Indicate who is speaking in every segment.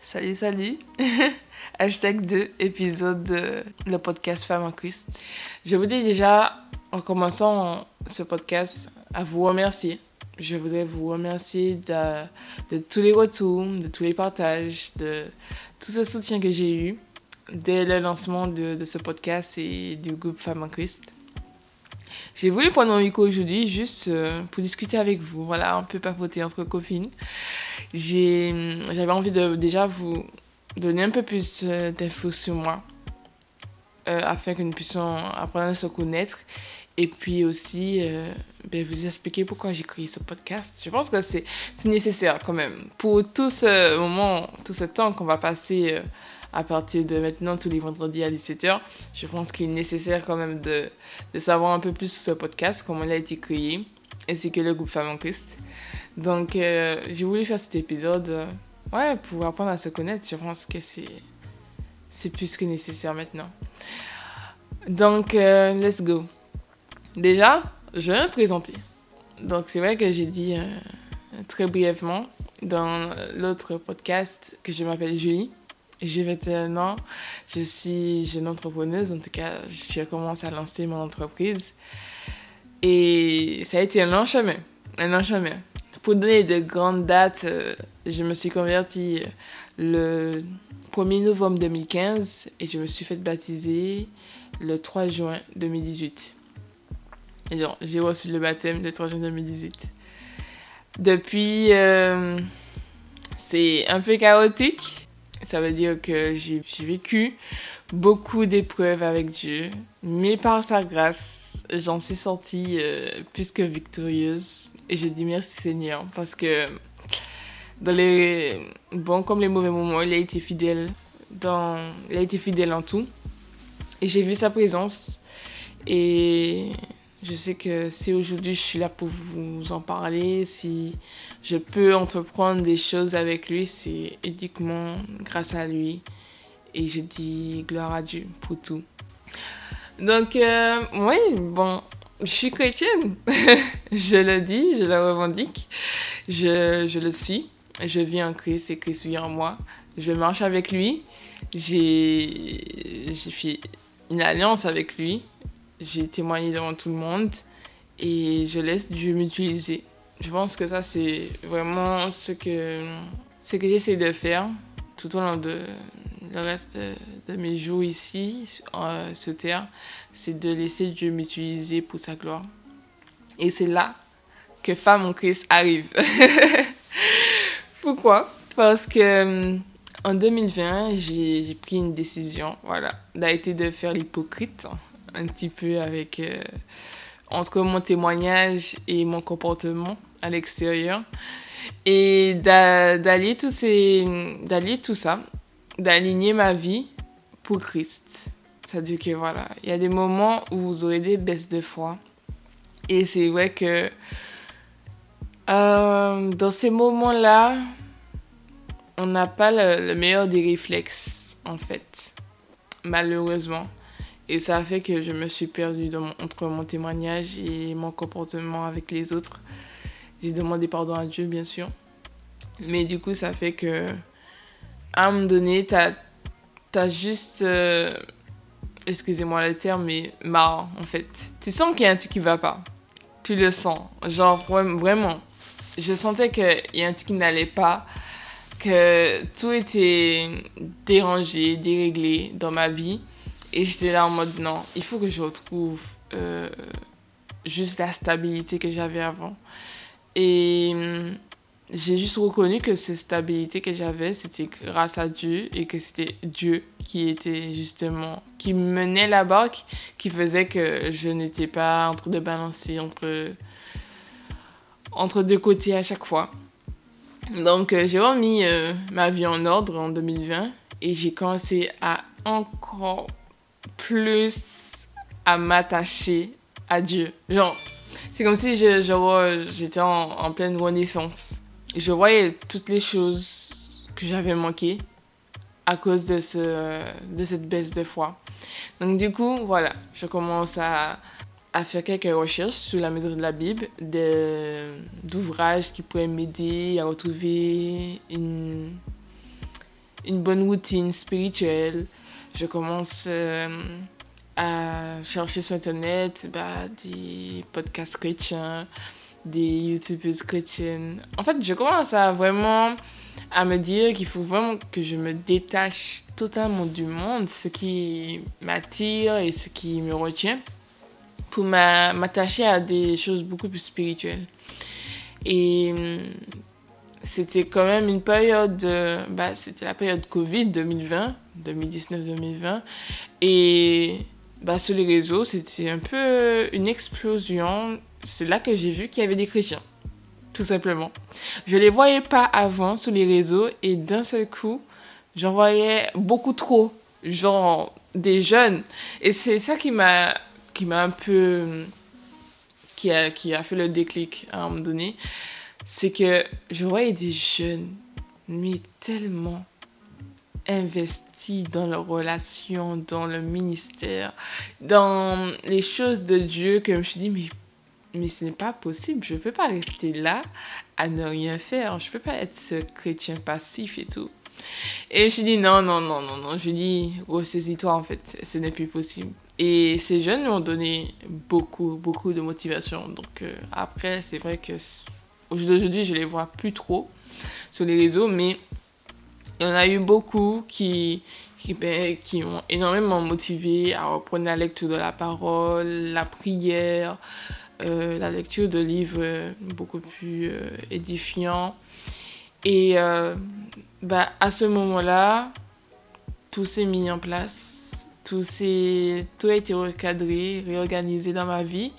Speaker 1: Salut, salut. Hashtag 2, épisode de le podcast Femme en Christ. Je voudrais déjà, en commençant ce podcast, à vous remercier. Je voudrais vous remercier de, tous les retours, de tous les partages, de tout ce soutien que j'ai eu dès le lancement de, de, ce podcast et du groupe Femme en Christ. J'ai voulu prendre mon micro aujourd'hui juste euh, pour discuter avec vous, voilà, un peu papoter entre copines. J'avais envie de déjà vous donner un peu plus euh, d'infos sur moi euh, afin que nous puissions apprendre à se connaître et puis aussi ben, vous expliquer pourquoi j'ai créé ce podcast. Je pense que c'est nécessaire quand même pour tout ce moment, tout ce temps qu'on va passer à partir de maintenant tous les vendredis à 17h. Je pense qu'il est nécessaire quand même de, de, savoir un peu plus sur ce podcast, comment il a été créé, ainsi que le groupe Femmes en Christ. Donc euh, j'ai voulu faire cet épisode euh, ouais, pour apprendre à se connaître. Je pense que c'est plus que nécessaire maintenant. Donc, euh, let's go. Déjà, je vais me présenter. Donc, c'est vrai que j'ai dit très brièvement dans l'autre podcast que je m'appelle Julie. J'ai 21 ans, je suis jeune entrepreneuse, en tout cas, j'ai commencé à lancer mon entreprise. Et ça a été un long chemin, un long chemin. Pour donner de grandes dates, euh, je me suis convertie le 1er novembre 2015 et je me suis fait baptiser le 3 juin 2018. Et donc, j'ai reçu le baptême le 3 juin 2018. Depuis, euh, c'est un peu chaotique. Ça veut dire que j'ai vécu beaucoup d'épreuves avec Dieu, mais par sa grâce, j'en suis sortie euh, plus que victorieuse. Et je dis merci Seigneur parce que dans les bons comme les mauvais moments, il a été fidèle. Dans, il a été fidèle en tout. Et j'ai vu sa présence. Et je sais que si aujourd'hui je suis là pour vous en parler, si je peux entreprendre des choses avec lui, c'est uniquement grâce à lui. Et je dis gloire à Dieu pour tout. Donc, euh, oui, bon, je suis chrétienne. je le dis, je le revendique. Je, je le suis. Je vis en Christ et Christ vit en moi. Je marche avec lui. J'ai fait une alliance avec lui. J'ai témoigné devant tout le monde. Et je laisse Dieu m'utiliser. Je pense que ça, c'est vraiment ce que, ce que j'essaie de faire tout au long de le reste de, mes jours ici, euh, sur terre. C'est de laisser Dieu m'utiliser pour sa gloire. Et c'est là que Femme en Christ arrive. Pourquoi? Parce que en 2020, j'ai pris une décision, voilà, d'arrêter de faire l'hypocrite un petit peu avec euh, entre mon témoignage et mon comportement à l'extérieur et d'allier tout tout ça, d'aligner ma vie pour Christ. C'est-à-dire que voilà, il y a des moments où vous aurez des baisses de foi et c'est vrai que euh, dans ces moments-là, on n'a pas le, meilleur des réflexes, en fait, malheureusement. Et ça a fait que je me suis perdue entre mon témoignage et mon comportement avec les autres. J'ai demandé pardon à Dieu, bien sûr. Mais du coup, ça fait que, à un moment donné, t'as as juste, euh, excusez-moi le terme, mais marre, en fait. Tu sens qu'il y a un truc qui va pas. Tu le sens. Genre, vraiment. Je sentais qu'il y a un truc qui n'allait pas que tout était dérangé, déréglé dans ma vie. Et j'étais là en mode non, il faut que je retrouve euh, juste la stabilité que j'avais avant. Et hum, j'ai juste reconnu que cette stabilité que j'avais, c'était grâce à Dieu et que c'était Dieu qui était justement, qui menait la barque, qui faisait que je n'étais pas en train de balancer entre, entre deux côtés à chaque fois. Donc, euh, j'ai remis euh, ma vie en ordre en 2020 et j'ai commencé à encore plus à m'attacher à Dieu. Genre, c'est comme si j'étais en, pleine renaissance. Je voyais toutes les choses que j'avais manquées à cause de, ce, de cette baisse de foi. Donc, du coup, voilà, je commence à faire quelques recherches sur la méthode de la Bible, d'ouvrages qui pourraient m'aider à retrouver une bonne routine spirituelle. Je commence euh, à chercher sur Internet bah, des podcasts chrétiens, des youtubeuses chrétiennes. En fait, je commence à vraiment à me dire qu'il faut vraiment que je me détache totalement du monde, ce qui m'attire et ce qui me retient, pour m'attacher à des choses beaucoup plus spirituelles. Et c'était quand même une période, bah, c'était la période Covid 2020, 2019-2020. Et bah, sur les réseaux, c'était un peu une explosion. C'est là que j'ai vu qu'il y avait des chrétiens, tout simplement. Je les voyais pas avant sur les réseaux et d'un seul coup, j'en voyais beaucoup trop, genre des jeunes. Et c'est ça qui m'a qui m'a un peu qui a, qui a fait le déclic à un moment donné c'est que je voyais des jeunes, mais tellement investis dans leurs relations, dans le ministère, dans les choses de Dieu, que je me suis dit, mais, mais ce n'est pas possible, je ne peux pas rester là à ne rien faire, je ne peux pas être ce chrétien passif et tout. Et je me dit, non, non, non, non, non, je dis, ressaisis-toi en fait, ce n'est plus possible. Et ces jeunes m'ont donné beaucoup, beaucoup de motivation. Donc euh, après, c'est vrai que Aujourd'hui, je les vois plus trop sur les réseaux, mais il y en a eu beaucoup qui, qui, ben, qui m'ont énormément motivé à reprendre la lecture de la parole, la prière, euh, la lecture de livres beaucoup plus euh, édifiants. Et euh, bah, à ce moment-là, tout s'est mis en place, tout, tout a été recadré, réorganisé dans ma vie.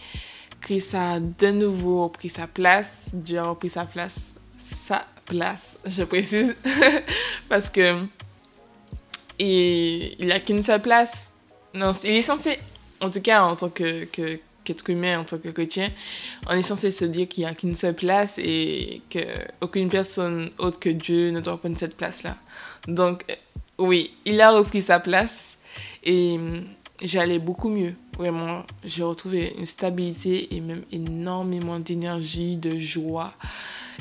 Speaker 1: Chris a de nouveau pris sa place. Dieu a repris sa place. Sa place, je précise. Parce que il, il a qu'une seule place. Non, il est censé, en tout cas en tant que, que qu'être humain, en tant que chrétien, on est censé se dire qu'il n'y a qu'une seule place et qu'aucune personne autre que Dieu ne doit prendre cette place-là. Donc, oui, il a repris sa place et j'allais beaucoup mieux. Vraiment, j'ai retrouvé une stabilité et même énormément d'énergie, de joie.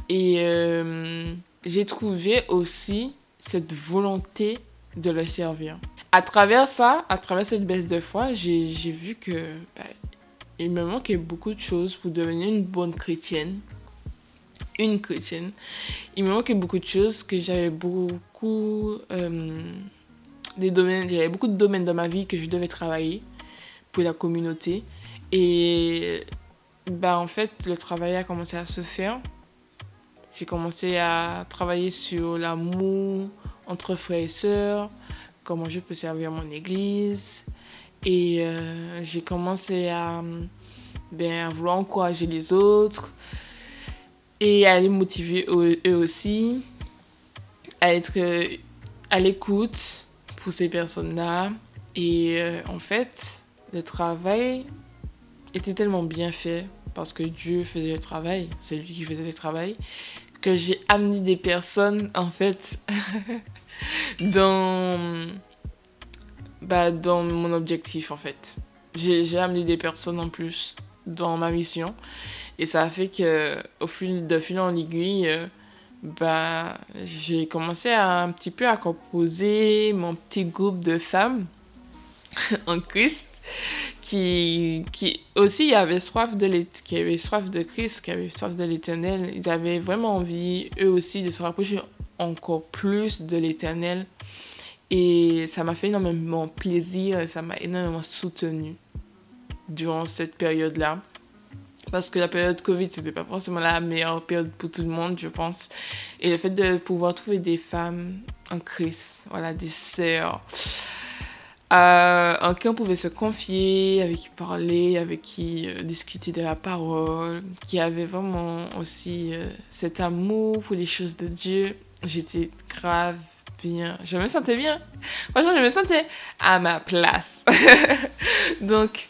Speaker 1: Et euh, j'ai trouvé aussi cette volonté de le servir. À travers ça, à travers cette baisse de foi, j'ai vu que bah, il me manquait beaucoup de choses pour devenir une bonne chrétienne. Une chrétienne. Il me manquait beaucoup de choses que j'avais beaucoup... Euh, des domaines, avait beaucoup de domaines dans ma vie que je devais travailler pour la communauté. Et bah, en fait, le travail a commencé à se faire. J'ai commencé à travailler sur l'amour entre frères et sœurs, comment je peux servir mon église. Et euh, j'ai commencé à, ben, à vouloir encourager les autres et à les motiver eux aussi, à être à l'écoute pour ces personnes-là. Et euh, en fait, le travail était tellement bien fait parce que Dieu faisait le travail, c'est lui qui faisait le travail, que j'ai amené des personnes en fait dans, bah, dans mon objectif en fait. J'ai amené des personnes en plus dans ma mission et ça a fait que au fil de fil en aiguille, euh, bah, j'ai commencé à, un petit peu à composer mon petit groupe de femmes en Christ qui, qui aussi avaient soif de soif de Christ, qui avaient soif de l'éternel. Ils avaient vraiment envie, eux aussi, de se rapprocher encore plus de l'éternel. Et ça m'a fait énormément plaisir et ça m'a énormément soutenu durant cette période-là. Parce que la période Covid, c'était pas forcément la meilleure période pour tout le monde, je pense. Et le fait de pouvoir trouver des femmes en Christ, voilà, des sœurs, euh, en qui on pouvait se confier, avec qui parler, avec qui euh, discuter de la parole, qui avait vraiment aussi euh, cet amour pour les choses de Dieu, j'étais grave bien. Je me sentais bien. Franchement, je me sentais à ma place. Donc,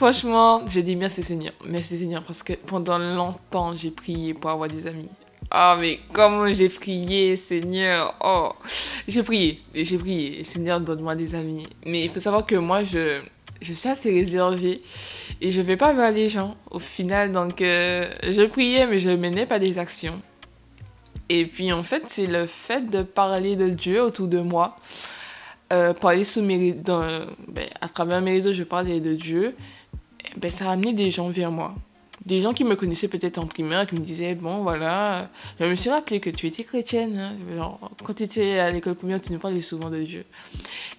Speaker 1: Franchement, j'ai dit merci Seigneur. Merci Seigneur parce que pendant longtemps, j'ai prié pour avoir des amis. Oh, mais comment j'ai prié, Seigneur? Oh, j'ai prié, j'ai prié. Seigneur, donne-moi des amis. Mais il faut savoir que moi, je, je suis assez réservée et je vais pas vers les gens au final. Donc, euh, je priais, mais je menais pas des actions. Et puis en fait, c'est le fait de parler de Dieu autour de moi. Euh, parler sous mes, ben, à travers mes réseaux, je parlais de Dieu. Ben, ça a amené des gens vers moi des gens qui me connaissaient peut-être en primaire, qui me disaient, bon, voilà, je me suis rappelé que tu étais chrétienne. Hein. quand tu étais à l'école primaire, tu nous parlais souvent de Dieu.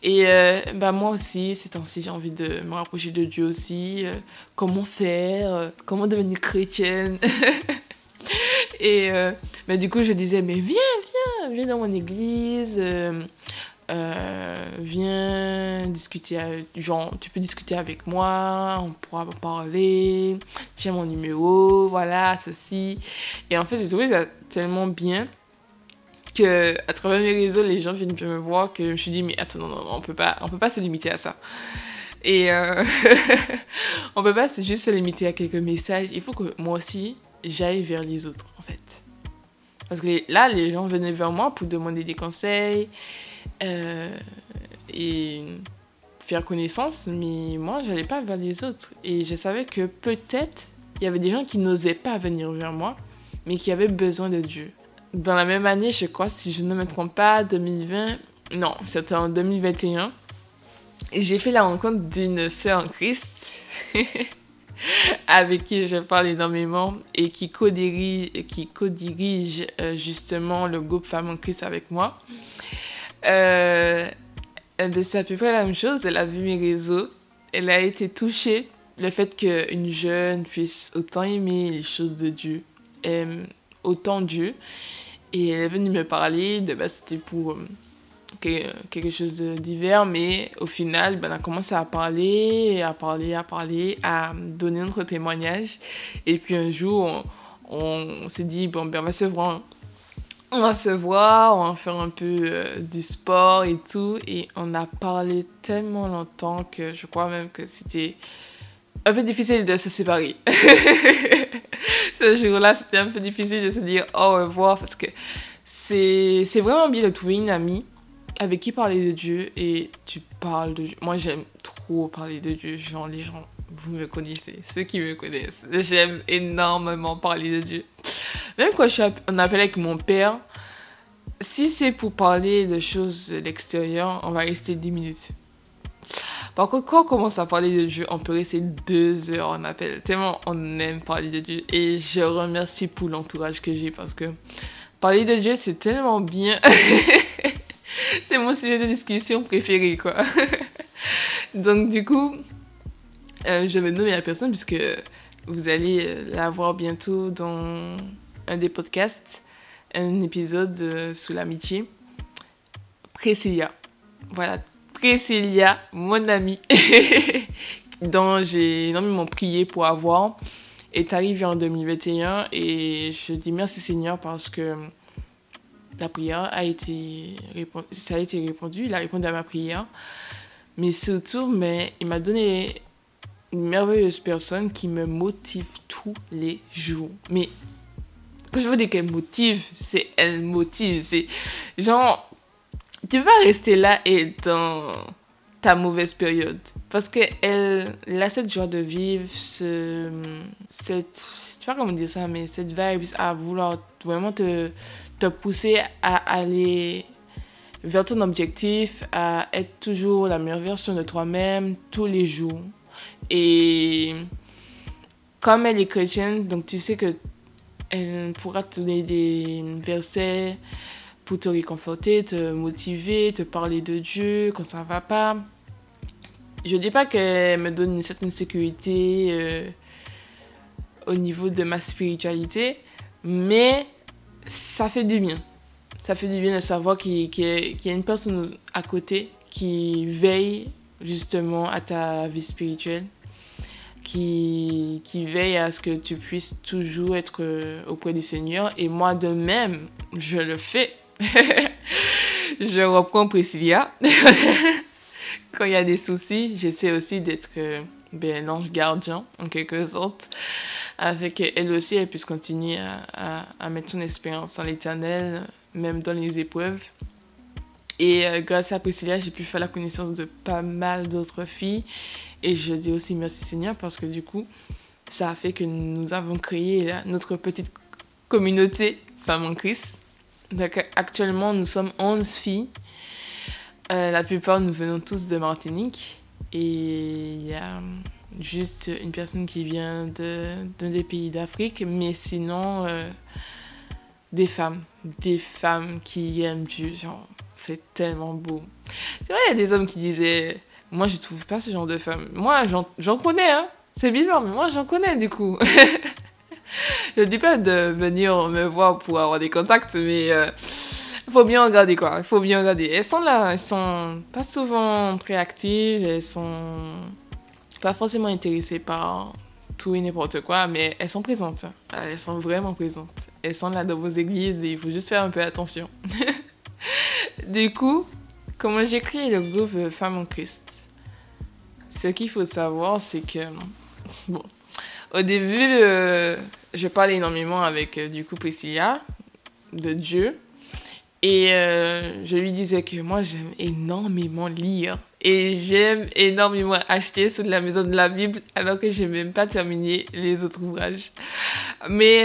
Speaker 1: Et euh, bah, moi aussi, c'est ainsi, j'ai envie de me rapprocher de Dieu aussi. Euh, comment faire euh, Comment devenir chrétienne Et bah, du coup, je disais, mais viens, viens, viens dans mon église. Euh, viens discuter, genre, tu peux discuter avec moi, on pourra parler, tiens mon numéro, voilà, ceci. Et en fait, j'ai trouvé ça tellement bien que à travers mes réseaux, les gens viennent me voir que je me suis dit, mais attends, non, non, on peut pas, on peut pas se limiter à ça. Et euh, on peut pas juste se limiter à quelques messages. Il faut que moi aussi, j'aille vers les autres, en fait. Parce que là, les gens venaient vers moi pour demander des conseils, euh, et faire connaissance, mais moi, j'allais pas vers les autres. Et je savais que peut-être il y avait des gens qui n'osaient pas venir vers moi, mais qui avaient besoin de Dieu. Dans la même année, je crois, si je ne me trompe pas, 2020, non, c'était en 2021, j'ai fait la rencontre d'une sœur en Christ. avec qui je parle énormément et qui co-dirige, qui co-dirige euh, justement le groupe Femmes en Christ avec moi. Euh, ben, c'est à peu près la même chose. Elle a vu mes réseaux. Elle a été touchée le fait qu'une jeune puisse autant aimer les choses de Dieu, autant Dieu. Et elle est venue me parler. Base, c'était pour euh, quelque chose de divers, mais au final, ben, on a commencé à parler, à parler, à parler, à donner notre témoignage. Et puis un jour, on, s'est dit, bon, ben, on va se voir on va se voir, on va faire un peu euh, du sport et tout. Et on a parlé tellement longtemps que je crois même que c'était un peu difficile de se séparer. Ce jour-là, c'était un peu difficile de se dire au revoir parce que c'est vraiment bien de trouver une amie avec qui parler de Dieu et tu parles de Dieu. Moi, j'aime trop parler de Dieu. Genre, les gens, vous me connaissez, ceux qui me connaissent. J'aime énormément parler de Dieu. Même quand je suis en appel avec mon père, si c'est pour parler de choses de l'extérieur, on va rester 10 minutes. Par contre, quand on commence à parler de Dieu, on peut rester deux heures en appel. Tellement on aime parler de Dieu. Et je remercie pour l'entourage que j'ai parce que parler de Dieu, c'est tellement bien. c'est mon sujet de discussion préféré, quoi. Donc, du coup, euh, je vais nommer la personne puisque vous allez la voir bientôt dans un des podcasts, un épisode euh, sous l'amitié. Priscilla. Voilà, Priscilla, mon amie, dont j'ai énormément prié pour avoir, est arrivée en 2021 et je dis merci Seigneur parce que la prière a été ça a été répondu, il a répondu à ma prière. Mais surtout, mais il m'a donné une merveilleuse personne qui me motive tous les jours. Mais quand je veux dire qu'elle motive, c'est elle motive. C'est genre, tu peux pas rester là et dans ta mauvaise période. Parce qu'elle elle a cette joie de vivre, ce, cette, je sais pas comment dire ça, mais cette vibe à vouloir vraiment te, te pousser à aller vers ton objectif, à être toujours la meilleure version de toi-même tous les jours. Et comme elle est chrétienne, donc tu sais que elle pourra te donner des versets pour te réconforter, te motiver, te parler de Dieu quand ça va pas. Je dis pas qu'elle me donne une certaine sécurité euh, au niveau de ma spiritualité, mais ça fait du bien. Ça fait du bien de savoir qu'il y a une personne à côté qui veille justement à ta vie spirituelle qui, veille à ce que tu puisses toujours être euh, auprès du Seigneur. Et moi de même, je le fais. je reprends Priscilla. Quand il y a des soucis, j'essaie aussi d'être euh, ben, l'ange gardien, en quelque sorte, avec elle aussi, elle puisse continuer à, à, mettre son expérience en l'éternel, même dans les épreuves. Et euh, grâce à Priscilla, j'ai pu faire la connaissance de pas mal d'autres filles et je dis aussi merci Seigneur parce que du coup, ça a fait que nous avons créé notre petite communauté Femmes en Christ. Donc actuellement, nous sommes 11 filles. Euh, la plupart, nous venons tous de Martinique. Et il y a juste une personne qui vient d'un de, des pays d'Afrique. Mais sinon, euh, des femmes. Des femmes qui aiment Dieu. C'est tellement beau. C'est vrai, il y a des hommes qui disaient Moi, je trouve pas ce genre de femme. Moi, j'en connais, hein. C'est bizarre, mais moi, j'en connais du coup. je dis pas de venir me voir pour avoir des contacts, mais euh, faut bien regarder quoi. Il faut bien regarder. Elles sont là, elles sont pas souvent très actives, elles sont pas forcément intéressées par tout et n'importe quoi, mais elles sont présentes. Elles sont vraiment présentes. Elles sont là dans vos églises et il faut juste faire un peu attention. du coup, comment j'ai créé le groupe Femmes en Christ? Ce qu'il faut savoir, c'est que, bon, au début, euh, je parlais énormément avec euh, du coup Priscilla de Dieu. Et euh, je lui disais que moi, j'aime énormément lire. Et j'aime énormément acheter sous la maison de la Bible, alors que je n'ai même pas terminé les autres ouvrages. Mais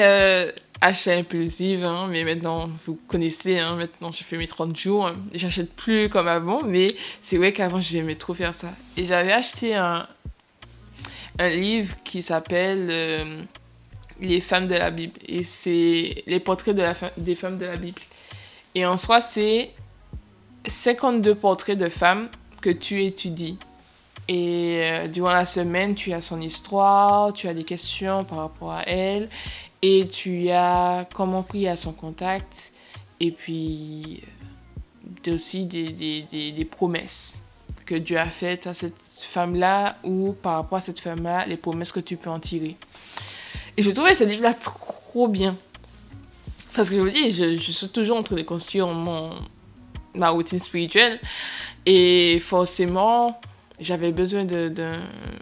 Speaker 1: achat impulsif, hein, mais maintenant, vous connaissez, hein, maintenant je fais mes 30 jours. J'achète plus comme avant, mais c'est vrai qu'avant, j'aimais trop faire ça. Et j'avais acheté un, un livre qui s'appelle euh, Les femmes de la Bible. Et c'est les portraits de la des femmes de la Bible. Et en soi, c'est 52 portraits de femmes que tu étudies. Et euh, durant la semaine, tu as son histoire, tu as des questions par rapport à elle, et tu as comment prier à son contact, et puis euh, aussi des, des, des, promesses que Dieu a faites à cette femme-là ou par rapport à cette femme-là, les promesses que tu peux en tirer. Et je trouvais ce livre-là trop bien. Parce que je vous dis, je, suis toujours en train de construire mon, ma routine spirituelle. Et forcément, j'avais besoin de, de,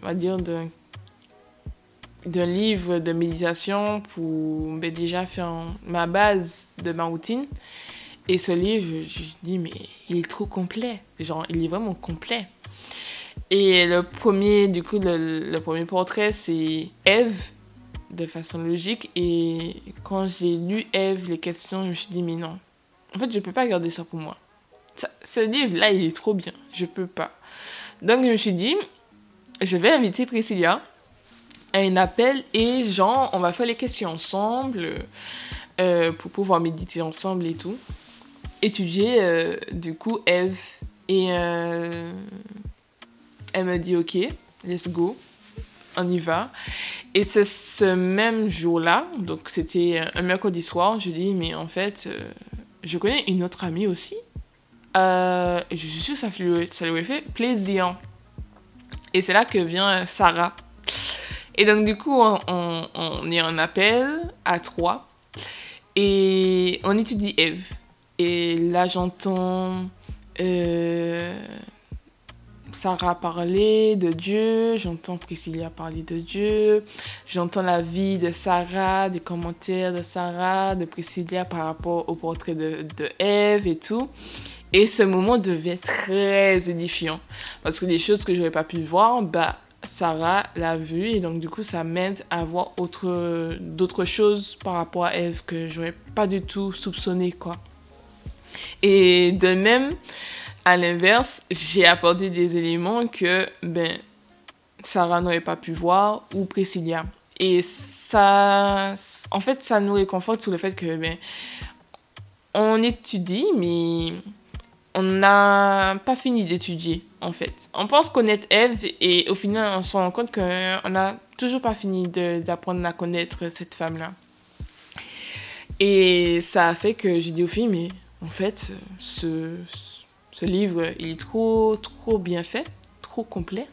Speaker 1: on va dire, d'un livre de méditation pour ben, déjà faire ma base de ma routine. Et ce livre, je, je dis, mais il est trop complet. Genre, il est vraiment complet. Et le premier, du coup, le, premier portrait, c'est Eve, de façon logique. Et quand j'ai lu Eve, les questions, je me suis dit, mais non. En fait, je peux pas garder ça pour moi. ce livre-là, il est trop bien. Je peux pas. Donc, je me suis dit, je vais inviter Priscilla à un appel et genre, on va faire les questions ensemble euh, pour pouvoir méditer ensemble et tout. Étudier, euh, du coup, Eve. Et euh, elle me dit, ok, let's go, on y va. Et c'est ce même jour-là, donc c'était un mercredi soir, je dis, mais en fait, je connais une autre amie aussi. Euh, je suis sûre que ça, lui, ça fait plaisir. Et c'est là que vient Sarah. Et donc, du coup, on, on, est en appel à trois. Et on étudie Eve. Et là, j'entends euh, Sarah parler de Dieu, j'entends Priscilla parler de Dieu, j'entends la vie de Sarah, des commentaires de Sarah, de Priscilla par rapport au portrait de, de Eve et tout. Et ce moment devient très édifiant parce que des choses que je n'aurais pas pu voir, bah, Sarah l'a vu et donc du coup ça m'aide à voir d'autres choses par rapport à Eve que j'aurais pas du tout soupçonné quoi. Et de même, à l'inverse, j'ai apporté des éléments que ben, Sarah n'aurait pas pu voir ou Priscilla. Et ça, en fait, ça nous réconforte sur le fait que ben, on étudie, mais on n'a pas fini d'étudier, en fait. On pense connaître Eve et au final, on se rend compte qu'on n'a toujours pas fini d'apprendre à connaître cette femme-là. Et ça a fait que j'ai dit aux filles, mais en fait, ce, livre, il est trop, trop bien fait, trop complet.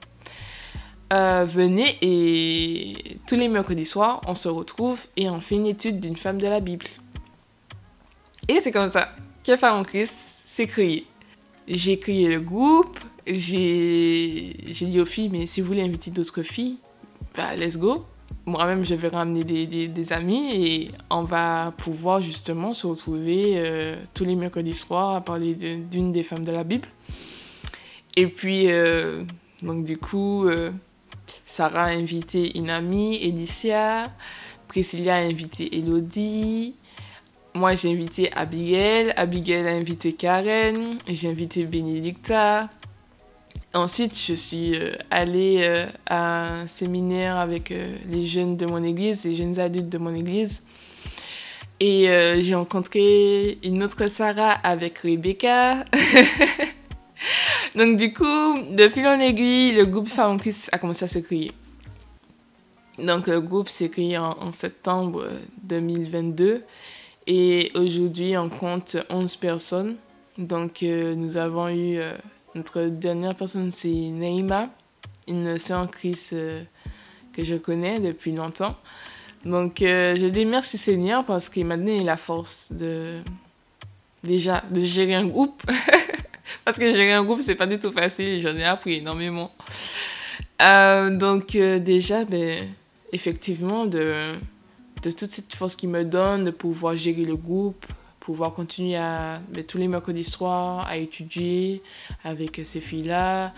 Speaker 1: Euh, venez et tous les mercredis soirs, on se retrouve et on fait une étude d'une femme de la Bible. Et c'est comme ça que Femme en Christ s'est créé. J'ai créé le groupe, j'ai dit aux filles, mais si vous voulez inviter d'autres filles, bah, let's go moi-même, je vais ramener des, des, amis et on va pouvoir justement se retrouver euh, tous les mercredis soirs à parler d'une des femmes de la Bible. Et puis, euh, donc du coup, euh, Sarah a invité une amie, Elicia. Priscilla a invité Elodie. Moi, j'ai invité Abigail, Abigail a invité Karen, j'ai invité Bénédicta. Ensuite, je suis euh, allée euh, à un séminaire avec euh, les jeunes de mon église, les jeunes adultes de mon église. Et j'ai rencontré une autre Sarah avec Rebecca. Donc du coup, de fil en aiguille, le groupe Femmes Christ a commencé à se créer. Donc le groupe s'est créé en, en, septembre 2022 et aujourd'hui on compte 11 personnes. Donc nous avons eu notre dernière personne, c'est Naïma, une sœur en Christ euh, que je connais depuis longtemps. Donc, euh, je dis merci Seigneur parce qu'il m'a donné la force de déjà de gérer un groupe. parce que gérer un groupe, c'est pas du tout facile. J'en ai appris énormément. Euh, donc, déjà, ben, effectivement, de, de toute cette force qu'il me donne, de pouvoir gérer le groupe, pouvoir continuer à, ben, tous les mercredis soirs, à étudier avec ces filles-là,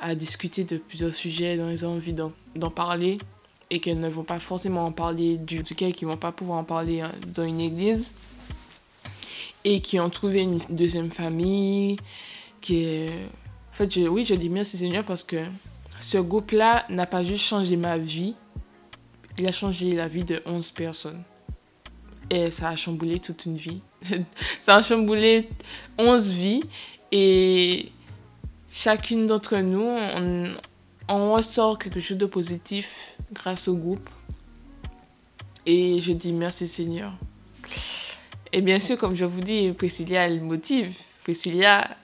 Speaker 1: à discuter de plusieurs sujets dont elles ont envie d'en parler et qu'elles ne vont pas forcément en parler du duquel ne vont pas pouvoir en parler hein, dans une église et qui ont trouvé une deuxième famille qui en fait oui je dis merci Seigneur parce que ce groupe là n'a pas juste changé ma vie il a changé la vie de 11 personnes et ça a chamboulé toute une vie. ça a chamboulé 11 vies. Et chacune d'entre nous, on, ressort quelque chose de positif grâce au groupe. Et je dis merci Seigneur. Et bien sûr, comme je vous dis, Priscilla a le motive. Priscilla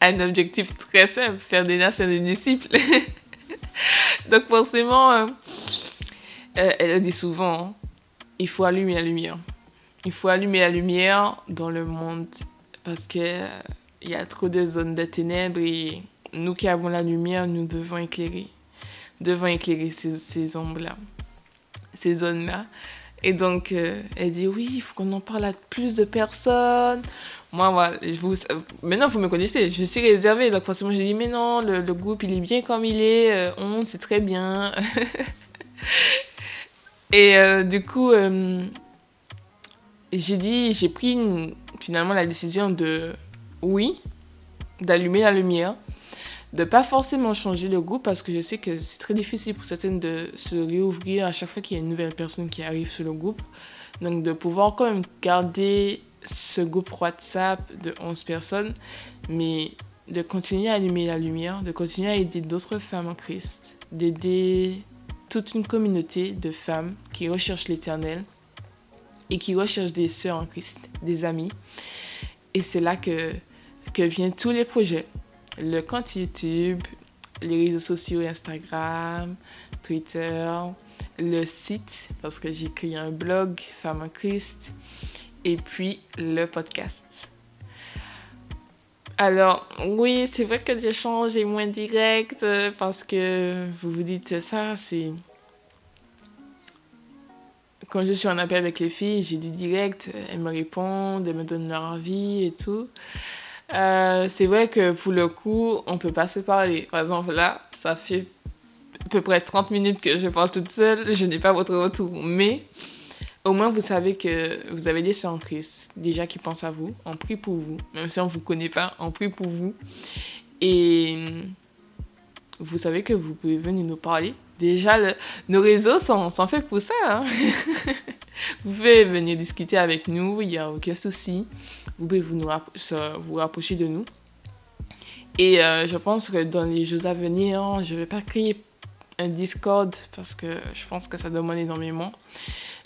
Speaker 1: a un objectif très simple, faire des nations des disciples. Donc forcément, elle le dit souvent, il faut allumer la lumière. Il faut allumer la lumière dans le monde parce qu'il euh, y a trop de zones de ténèbres et nous qui avons la lumière, nous devons éclairer. Devons éclairer ces, ombres-là, ces zones-là. Et donc, euh, elle dit oui, il faut qu'on en parle à plus de personnes. Moi, voilà, maintenant, vous me connaissez, je suis réservée. Donc, forcément, je dis mais non, le, le groupe, il est bien comme il est. Euh, on, c'est très bien. Et euh, du coup, euh, j'ai dit, j'ai pris finalement la décision de, oui, d'allumer la lumière, de pas forcément changer le groupe parce que je sais que c'est très difficile pour certaines de se réouvrir à chaque fois qu'il y a une nouvelle personne qui arrive sur le groupe. Donc de pouvoir quand même garder ce groupe WhatsApp de 11 personnes, mais de continuer à allumer la lumière, de continuer à aider d'autres femmes en Christ, d'aider toute une communauté de femmes qui recherchent l'éternel et qui recherchent des sœurs en Christ, des amis. Et c'est là que, viennent tous les projets. Le compte YouTube, les réseaux sociaux Instagram, Twitter, le site, parce que j'ai créé un blog, Femmes en Christ, et puis le podcast. Alors, oui, c'est vrai que l'échange est moins direct euh, parce que vous vous dites ça, c'est. Quand je suis en appel avec les filles, j'ai du direct, elles me répondent, elles me donnent leur avis et tout. Euh, c'est vrai que pour le coup, on peut pas se parler. Par exemple, là, ça fait à peu près 30 minutes que je parle toute seule, je n'ai pas votre retour. Mais au moins, vous savez que vous avez des Christ, déjà qui pensent à vous. On prie pour vous. Même si on ne vous connaît pas, on prie pour vous. Et vous savez que vous pouvez venir nous parler. Déjà, nos réseaux sont, sont, faits pour ça. Hein. vous pouvez venir discuter avec nous, il n'y a aucun souci. Vous pouvez vous, nous vous rapprocher de nous. Et euh, je pense que dans les jours à venir, je ne vais pas créer un Discord parce que je pense que ça demande énormément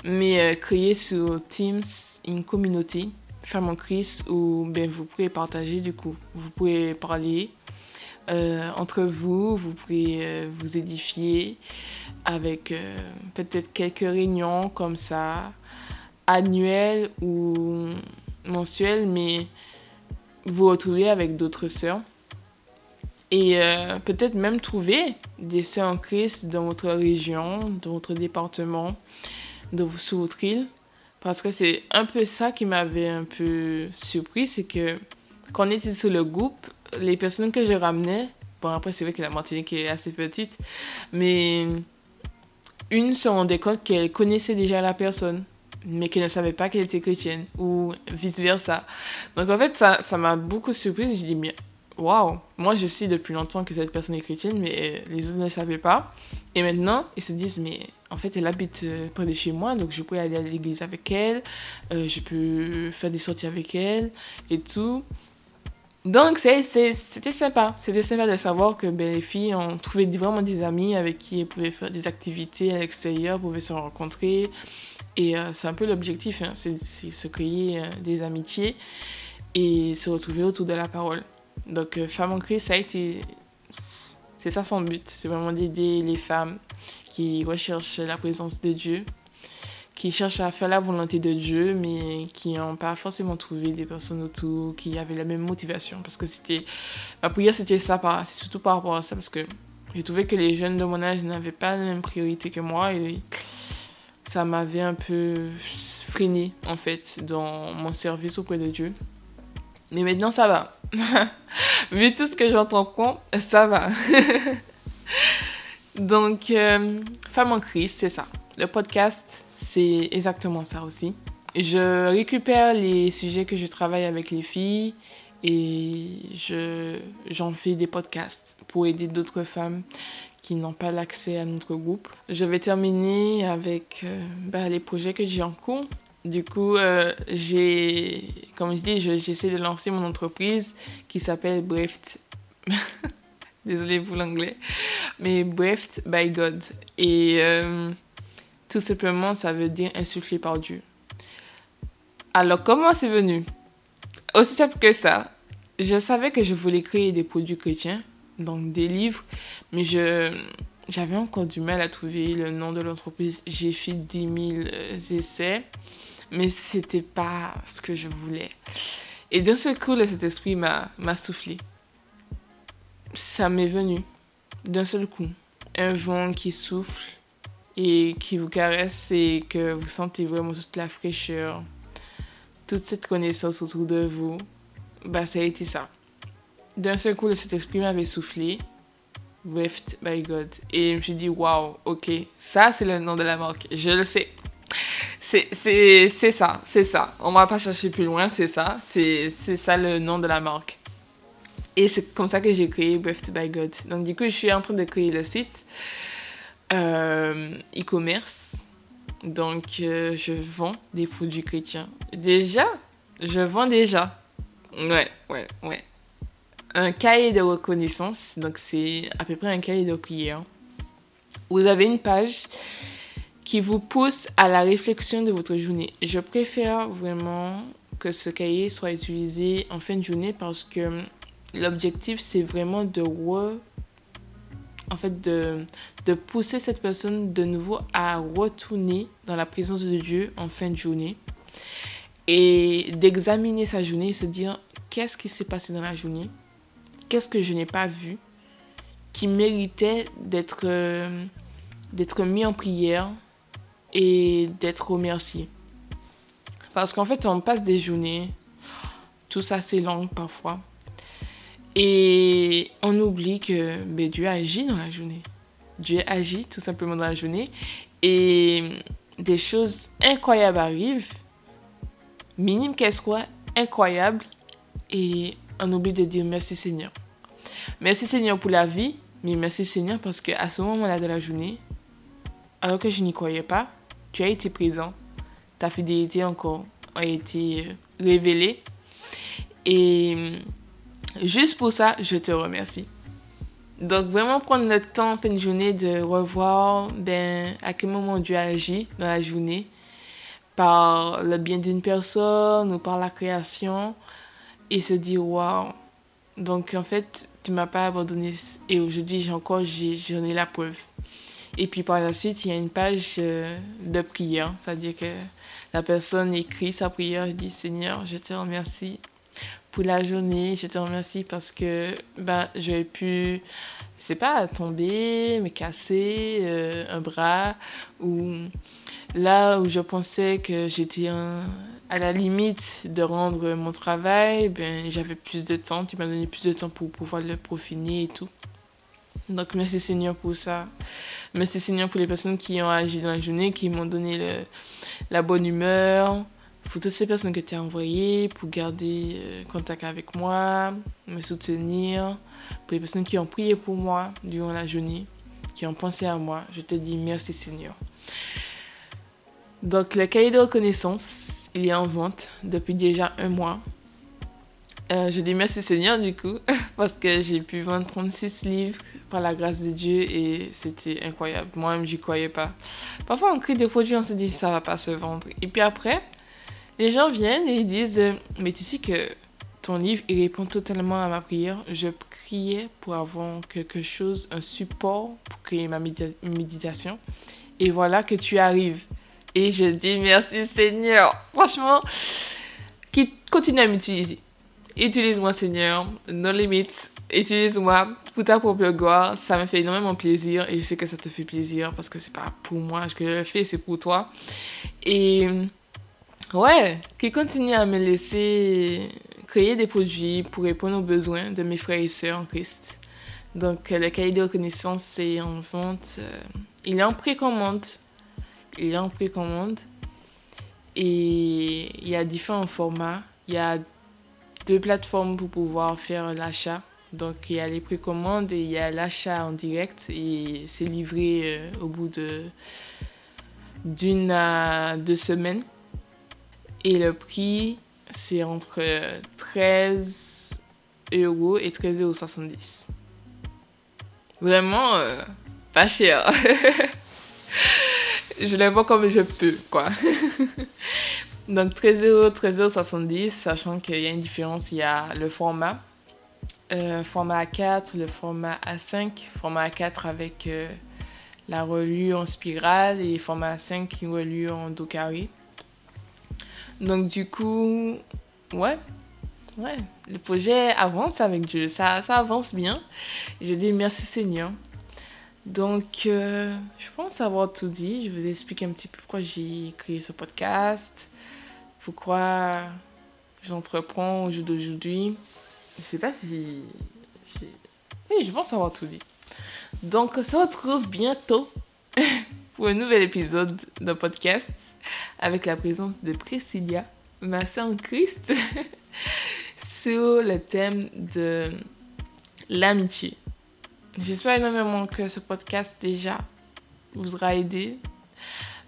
Speaker 1: mais euh, créer sur Teams une communauté Femmes en Christ où ben, vous pouvez partager du coup, vous pouvez parler euh, entre vous, vous pouvez euh, vous édifier avec peut-être quelques réunions comme ça, annuelles ou mensuelles, mais vous retrouver avec d'autres sœurs. Et peut-être même trouver des sœurs en Christ dans votre région, dans votre département, de, sous votre île. Parce que c'est un peu ça qui m'avait un peu surpris, c'est que quand on était sur le groupe, les personnes que je ramenais, bon après c'est vrai que la Martinique est assez petite, mais une se rendait compte qu'elle connaissait déjà la personne. mais qu'elle ne savait pas qu'elle était chrétienne, ou vice-versa. Donc en fait, ça, ça m'a beaucoup surprise. Je dis, mais waouh, moi je sais depuis longtemps que cette personne est chrétienne, mais les autres ne savaient pas. Et maintenant, ils se disent, mais en fait, elle habite euh, près de chez moi, donc je peux aller à l'église avec elle, euh, je peux faire des sorties avec elle et tout. Donc, c'était sympa. C'était sympa de savoir que ben, les filles ont trouvé vraiment des amis avec qui elles pouvaient faire des activités à l'extérieur, pouvaient se rencontrer. Et euh, c'est un peu l'objectif, hein, c'est se créer des amitiés et se retrouver autour de la parole. Donc, euh, Femme en été. C'est ça son but. C'est vraiment d'aider les femmes qui recherchent la présence de Dieu, qui cherchent à faire la volonté de Dieu, mais qui n'ont pas forcément trouvé des personnes autour qui avaient la même motivation. Parce que c'était. Ma prière, c'était ça, c'est surtout par rapport à ça, parce que j'ai trouvé que les jeunes de mon âge n'avaient pas la même priorité que moi et ça m'avait un peu freiné, en fait, dans mon service auprès de Dieu. Mais maintenant, ça va. Vu tout ce que j'entends, ça va. Donc, euh, Femme en crise, c'est ça. Le podcast, c'est exactement ça aussi. Je récupère les sujets que je travaille avec les filles et je, j'en fais des podcasts pour aider d'autres femmes qui n'ont pas l'accès à notre groupe. Je vais terminer avec euh, bah, les projets que j'ai en cours. Du coup, euh, j'ai, comme je dis, j'essaie de lancer mon entreprise qui s'appelle Breft. Désolée pour l'anglais. Mais Breft by God. Et euh, tout simplement, ça veut dire insufflé par Dieu. Alors, comment c'est venu? Aussi simple que ça. Je savais que je voulais créer des produits chrétiens, donc des livres, mais je j'avais encore du mal à trouver le nom de l'entreprise. J'ai fait 10 000 euh, essais mais c'était pas ce que je voulais. Et d'un seul coup, cet esprit m'a soufflé. Ça m'est venu d'un seul coup. Un vent qui souffle et qui vous caresse et que vous sentez vraiment toute la fraîcheur, toute cette connaissance autour de vous. Bah, ça a été ça. D'un seul coup, cet esprit m'avait soufflé. Rift by God. Et je me suis dit, waouh, ok, ça c'est le nom de la marque. Je le sais. C'est ça, c'est ça. On va pas chercher plus loin, c'est ça. C'est ça le nom de la marque. Et c'est comme ça que j'ai créé Breath by God. Donc du coup, je suis en train de créer le site euh, e-commerce. Donc euh, je vends des produits chrétiens. Déjà, je vends déjà. Ouais, ouais, ouais. Un cahier de reconnaissance. Donc c'est à peu près un cahier de prière. Vous avez une page qui vous pousse à la réflexion de votre journée. Je préfère vraiment que ce cahier soit utilisé en fin de journée parce que l'objectif c'est vraiment de en fait de, de pousser cette personne de nouveau à retourner dans la présence de Dieu en fin de journée et d'examiner sa journée et se dire qu'est-ce qui s'est passé dans la journée, qu'est-ce que je n'ai pas vu qui méritait d'être euh, d'être mis en prière, et d'être remercié. Parce qu'en fait, on passe des journées, tout ça c'est long parfois, et on oublie que ben, Dieu agit dans la journée. Dieu agit tout simplement dans la journée, et des choses incroyables arrivent, minimes qu'elles soient, incroyables, et on oublie de dire merci Seigneur. Merci Seigneur pour la vie, mais merci Seigneur parce qu'à ce moment-là de la journée, alors que je n'y croyais pas, tu as été présent, ta fidélité encore a été euh, révélée. Et euh, juste pour ça, je te remercie. Donc vraiment prendre le temps en fin de journée de revoir ben, à quel moment Dieu agit dans la journée par le bien d'une personne ou par la création et se dire waouh. Donc en fait, tu m'as pas abandonné et aujourd'hui j'ai encore j'en ai la preuve. Et puis par la suite, il y a une page euh, de prière, c'est-à-dire que la personne écrit sa prière, dit Seigneur, je te remercie pour la journée, je te remercie parce que ben, j'aurais pu, je sais pas, tomber, me casser euh, un bras, ou là où je pensais que j'étais à la limite de rendre mon travail, ben, j'avais plus de temps, tu m'as donné plus de temps pour pouvoir le profiner et tout. Donc merci Seigneur pour ça. Merci Seigneur pour les personnes qui ont agi dans la journée, qui m'ont donné la bonne humeur. Pour toutes ces personnes que tu as envoyées, pour garder euh, contact avec moi, me soutenir. Pour les personnes qui ont prié pour moi durant la journée, qui ont pensé à moi, je te dis merci Seigneur. Donc le cahier de reconnaissance, il est en vente depuis déjà un mois. Euh, je dis merci Seigneur du coup, parce que j'ai pu vendre 36 livres par la grâce de Dieu et c'était incroyable. Moi-même, j'y croyais pas. Parfois, on crée des produits, on se dit ça va pas se vendre. Et puis après, les gens viennent et ils disent Mais tu sais que ton livre, il répond totalement à ma prière. Je priais pour avoir quelque chose, un support pour créer ma méditation. Et voilà que tu arrives. Et je dis merci Seigneur. Franchement, qui continue à m'utiliser. Utilise-moi, Seigneur, nos limites. Utilise-moi pour ta propre gloire. Ça me fait énormément plaisir et je sais que ça te fait plaisir parce que c'est pas pour moi que je fais, c'est pour toi. Et ouais, qui continue à me laisser créer des produits pour répondre aux besoins de mes frères et sœurs en Christ. Donc, le cahier de reconnaissance, c'est en vente. Euh, il est en précommande. Il est en précommande. Et il y a différents formats. Il y a deux plateformes pour pouvoir faire l'achat. Donc il y a les précommandes et il y a l'achat en direct et c'est livré euh, au bout de d'une à deux semaines. Et le prix, c'est entre 13 euros et 13,70 euros. Vraiment euh, pas cher. je le vois comme je peux, quoi. Donc 13 euros, 13,70 sachant qu'il y a une différence, il y a le format. Euh, format A4, le format A5, format A4 avec euh, la reliure en spirale et format A5 qui relie en dos carré. Donc du coup, ouais, ouais, le projet avance avec Dieu, ça, ça avance bien. Je dis merci Seigneur. Donc, euh, je pense avoir tout dit. Je vous explique un petit peu pourquoi j'ai créé ce podcast pourquoi j'entreprends au jour d'aujourd'hui. Je sais pas si. Oui, je pense avoir tout dit. Donc, on se retrouve bientôt pour un nouvel épisode de podcast avec la présence de Priscilla, ma sœur en Christ, sur le thème de l'amitié. J'espère énormément que ce podcast déjà vous aura aidé,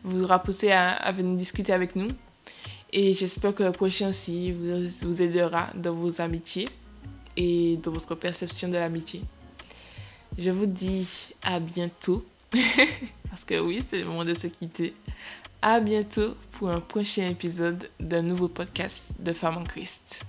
Speaker 1: vous aura poussé à venir discuter avec nous et j'espère que le prochain aussi vous, aidera dans vos amitiés et dans votre perception de l'amitié. Je vous dis à bientôt. Parce que oui, c'est le moment de se quitter. À bientôt pour un prochain épisode d'un nouveau podcast de Femmes en Christ.